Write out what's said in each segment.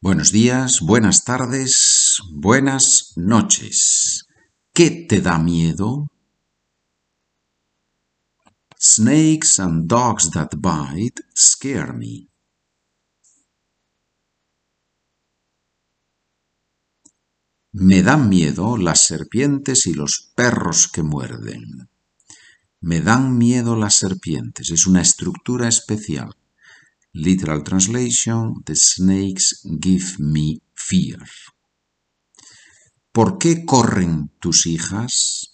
Buenos días, buenas tardes, buenas noches. ¿Qué te da miedo? Snakes and dogs that bite scare me. Me dan miedo las serpientes y los perros que muerden. Me dan miedo las serpientes. Es una estructura especial. Literal translation, the snakes give me fear. ¿Por qué corren tus hijas?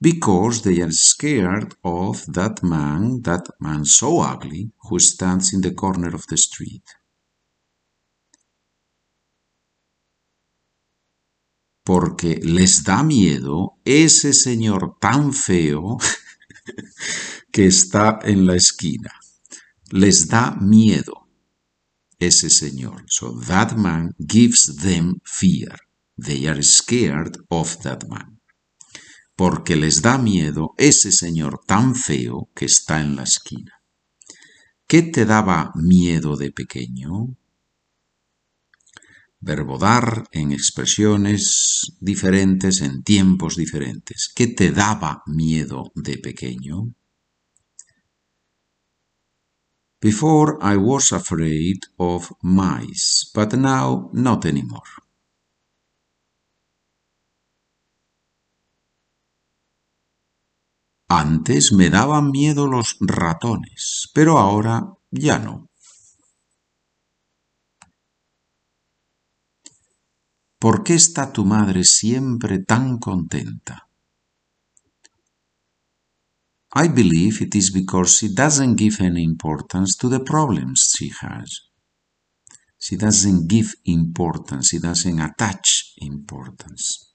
Because they are scared of that man, that man so ugly, who stands in the corner of the street. porque les da miedo ese señor tan feo que está en la esquina. Les da miedo ese señor. So that man gives them fear. They are scared of that man. Porque les da miedo ese señor tan feo que está en la esquina. ¿Qué te daba miedo de pequeño? verbo dar en expresiones diferentes, en tiempos diferentes. ¿Qué te daba miedo de pequeño? Before I was afraid of mice, but now not anymore. Antes me daban miedo los ratones, pero ahora ya no. ¿Por qué está tu madre siempre tan contenta? I believe it is because she doesn't give any importance to the problems she has. She doesn't give importance, she doesn't attach importance.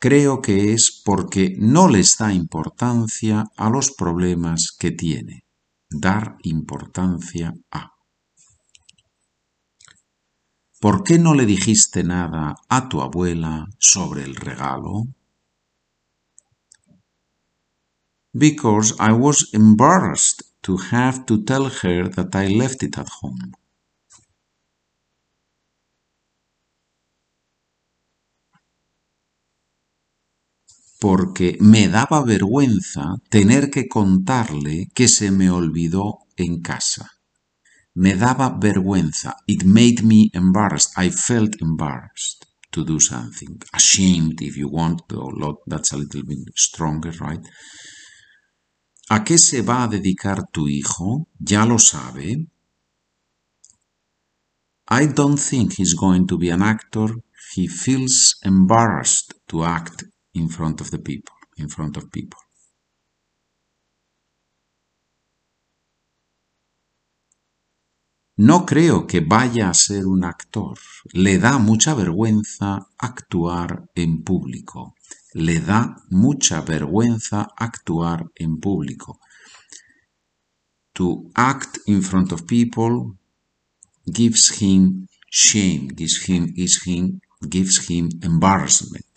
Creo que es porque no les da importancia a los problemas que tiene. Dar importancia a. ¿Por qué no le dijiste nada a tu abuela sobre el regalo? Because I was embarrassed to have to tell her that I left it at home. Porque me daba vergüenza tener que contarle que se me olvidó en casa. Me daba vergüenza. It made me embarrassed. I felt embarrassed to do something. Ashamed, if you want, lot, that's a little bit stronger, right? ¿A qué se va a dedicar tu hijo? Ya lo sabe. I don't think he's going to be an actor. He feels embarrassed to act in front of the people, in front of people. No creo que vaya a ser un actor. Le da mucha vergüenza actuar en público. Le da mucha vergüenza actuar en público. To act in front of people gives him shame, gives him, him, gives him embarrassment.